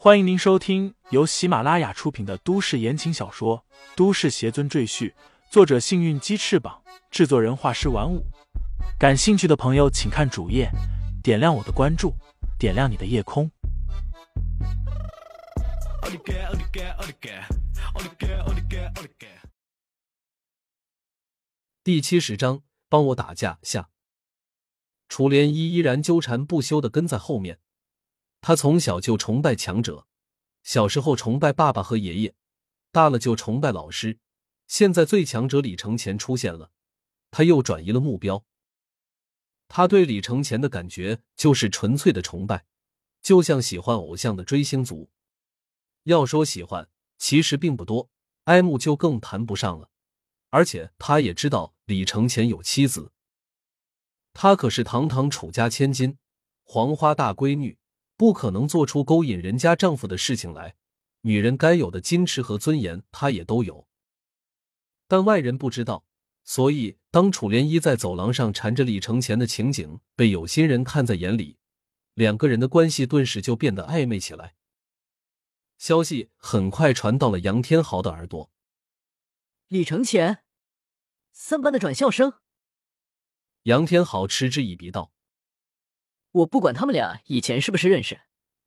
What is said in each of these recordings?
欢迎您收听由喜马拉雅出品的都市言情小说《都市邪尊赘婿》，作者：幸运鸡翅膀，制作人：画师玩五。感兴趣的朋友，请看主页，点亮我的关注，点亮你的夜空。第七十章，帮我打架下。楚莲依依然纠缠不休的跟在后面。他从小就崇拜强者，小时候崇拜爸爸和爷爷，大了就崇拜老师。现在最强者李承前出现了，他又转移了目标。他对李承前的感觉就是纯粹的崇拜，就像喜欢偶像的追星族。要说喜欢，其实并不多，爱慕就更谈不上了。而且他也知道李承前有妻子，他可是堂堂楚家千金，黄花大闺女。不可能做出勾引人家丈夫的事情来，女人该有的矜持和尊严，她也都有。但外人不知道，所以当楚莲衣在走廊上缠着李承前的情景被有心人看在眼里，两个人的关系顿时就变得暧昧起来。消息很快传到了杨天豪的耳朵。李承前，三班的转校生。杨天豪嗤之以鼻道。我不管他们俩以前是不是认识，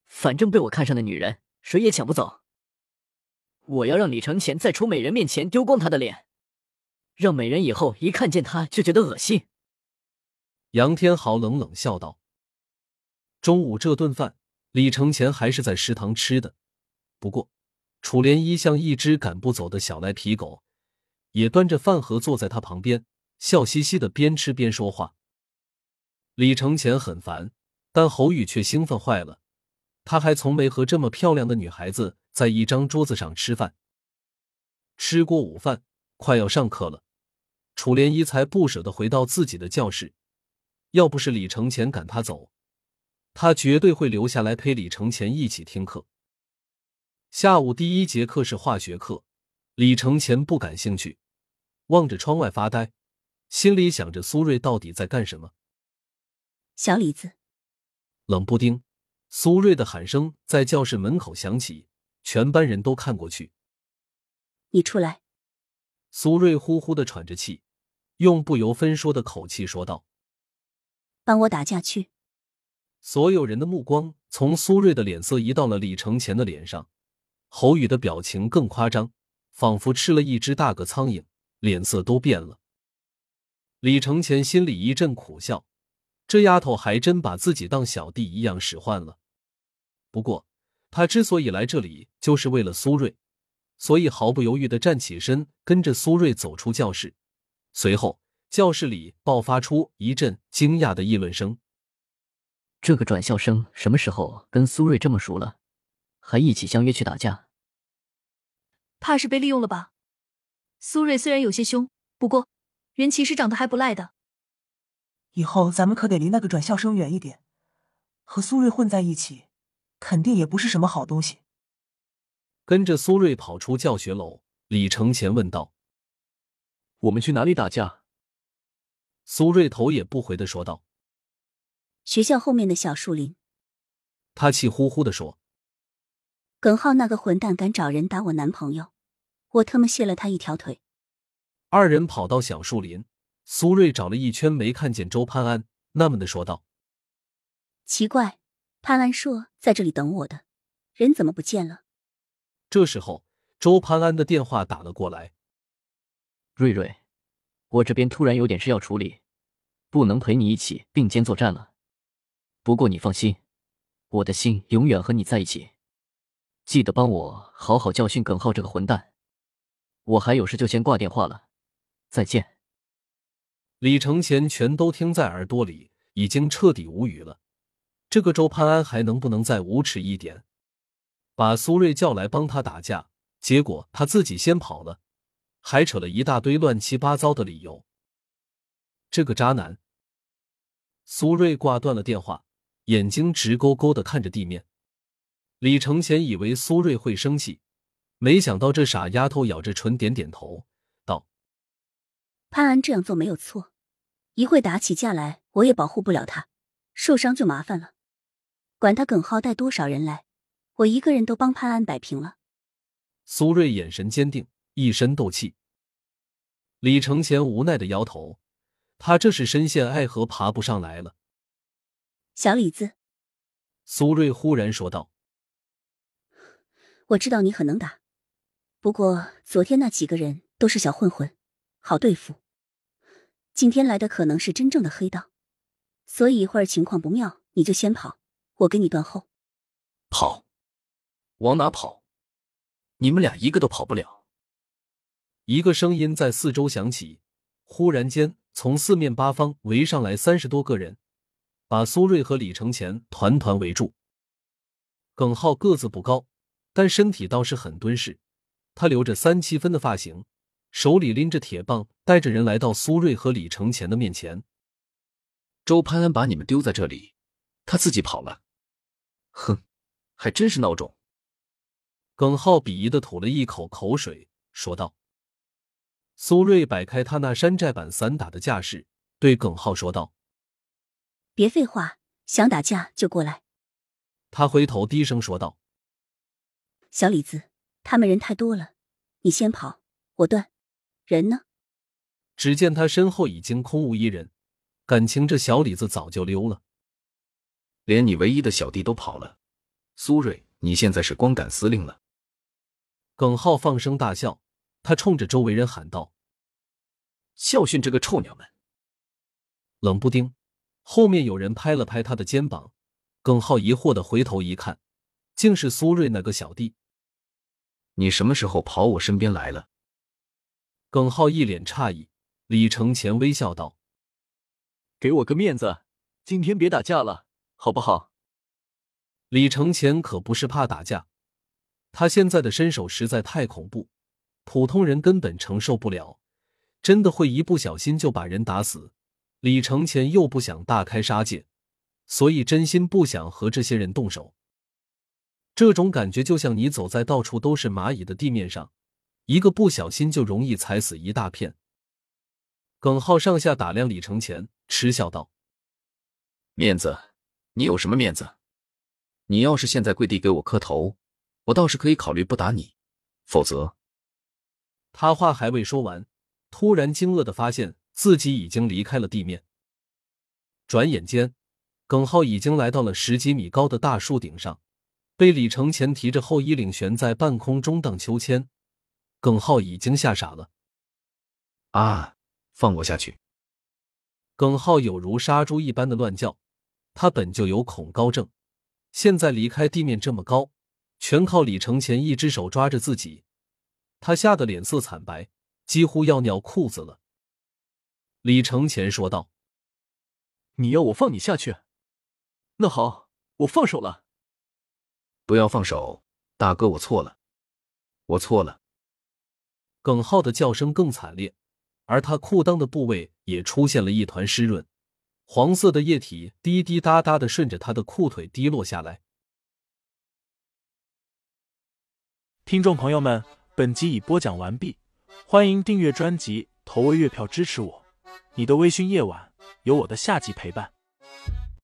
反正被我看上的女人，谁也抢不走。我要让李承前在楚美人面前丢光他的脸，让美人以后一看见他就觉得恶心。杨天豪冷冷笑道：“中午这顿饭，李承前还是在食堂吃的。不过，楚莲衣像一只赶不走的小赖皮狗，也端着饭盒坐在他旁边，笑嘻嘻的边吃边说话。”李承前很烦，但侯宇却兴奋坏了。他还从没和这么漂亮的女孩子在一张桌子上吃饭。吃过午饭，快要上课了，楚莲衣才不舍得回到自己的教室。要不是李承前赶他走，他绝对会留下来陪李承前一起听课。下午第一节课是化学课，李承前不感兴趣，望着窗外发呆，心里想着苏瑞到底在干什么。小李子，冷不丁，苏瑞的喊声在教室门口响起，全班人都看过去。你出来。苏瑞呼呼的喘着气，用不由分说的口气说道：“帮我打架去。”所有人的目光从苏瑞的脸色移到了李承前的脸上，侯宇的表情更夸张，仿佛吃了一只大个苍蝇，脸色都变了。李承前心里一阵苦笑。这丫头还真把自己当小弟一样使唤了。不过，她之所以来这里，就是为了苏瑞，所以毫不犹豫的站起身，跟着苏瑞走出教室。随后，教室里爆发出一阵惊讶的议论声：“这个转校生什么时候跟苏瑞这么熟了，还一起相约去打架？怕是被利用了吧？苏瑞虽然有些凶，不过人其实长得还不赖的。”以后咱们可得离那个转校生远一点，和苏瑞混在一起，肯定也不是什么好东西。跟着苏瑞跑出教学楼，李承前问道：“我们去哪里打架？”苏瑞头也不回的说道：“学校后面的小树林。”他气呼呼的说：“耿浩那个混蛋敢找人打我男朋友，我他妈卸了他一条腿。”二人跑到小树林。苏瑞找了一圈没看见周潘安，纳闷的说道：“奇怪，潘安说在这里等我的，人怎么不见了？”这时候，周潘安的电话打了过来：“瑞瑞，我这边突然有点事要处理，不能陪你一起并肩作战了。不过你放心，我的心永远和你在一起。记得帮我好好教训耿浩这个混蛋。我还有事就先挂电话了，再见。”李承前全都听在耳朵里，已经彻底无语了。这个周潘安还能不能再无耻一点？把苏瑞叫来帮他打架，结果他自己先跑了，还扯了一大堆乱七八糟的理由。这个渣男！苏瑞挂断了电话，眼睛直勾勾的看着地面。李承前以为苏瑞会生气，没想到这傻丫头咬着唇点点头，道：“潘安这样做没有错。”一会打起架来，我也保护不了他，受伤就麻烦了。管他耿浩带多少人来，我一个人都帮潘安摆平了。苏瑞眼神坚定，一身斗气。李承前无奈的摇头，他这是深陷爱河，爬不上来了。小李子，苏瑞忽然说道：“我知道你很能打，不过昨天那几个人都是小混混，好对付。今天来的可能是真正的黑道，所以一会儿情况不妙，你就先跑，我给你断后。”跑？往哪跑？你们俩一个都跑不了。一个声音在四周响起，忽然间，从四面八方围上来三十多个人。把苏瑞和李承前团团围住。耿浩个子不高，但身体倒是很敦实。他留着三七分的发型，手里拎着铁棒，带着人来到苏瑞和李承前的面前。周潘安把你们丢在这里，他自己跑了。哼，还真是孬种。耿浩鄙夷的吐了一口口水，说道。苏瑞摆开他那山寨版散打的架势，对耿浩说道。别废话，想打架就过来。他回头低声说道：“小李子，他们人太多了，你先跑，我断。人呢？”只见他身后已经空无一人，感情这小李子早就溜了。连你唯一的小弟都跑了，苏瑞，你现在是光杆司令了。耿浩放声大笑，他冲着周围人喊道：“教训这个臭娘们！”冷不丁。后面有人拍了拍他的肩膀，耿浩疑惑的回头一看，竟是苏瑞那个小弟。你什么时候跑我身边来了？耿浩一脸诧异。李承前微笑道：“给我个面子，今天别打架了，好不好？”李承前可不是怕打架，他现在的身手实在太恐怖，普通人根本承受不了，真的会一不小心就把人打死。李承前又不想大开杀戒，所以真心不想和这些人动手。这种感觉就像你走在到处都是蚂蚁的地面上，一个不小心就容易踩死一大片。耿浩上下打量李承前，嗤笑道：“面子？你有什么面子？你要是现在跪地给我磕头，我倒是可以考虑不打你。否则……”他话还未说完，突然惊愕的发现。自己已经离开了地面。转眼间，耿浩已经来到了十几米高的大树顶上，被李承前提着后衣领悬在半空中荡秋千。耿浩已经吓傻了。啊！放我下去！耿浩有如杀猪一般的乱叫。他本就有恐高症，现在离开地面这么高，全靠李承前一只手抓着自己，他吓得脸色惨白，几乎要尿裤子了。李承前说道：“你要我放你下去？那好，我放手了。不要放手，大哥，我错了，我错了。”耿浩的叫声更惨烈，而他裤裆的部位也出现了一团湿润，黄色的液体滴滴答答的顺着他的裤腿滴落下来。听众朋友们，本集已播讲完毕，欢迎订阅专辑，投喂月票支持我。你的微醺夜晚，有我的下集陪伴。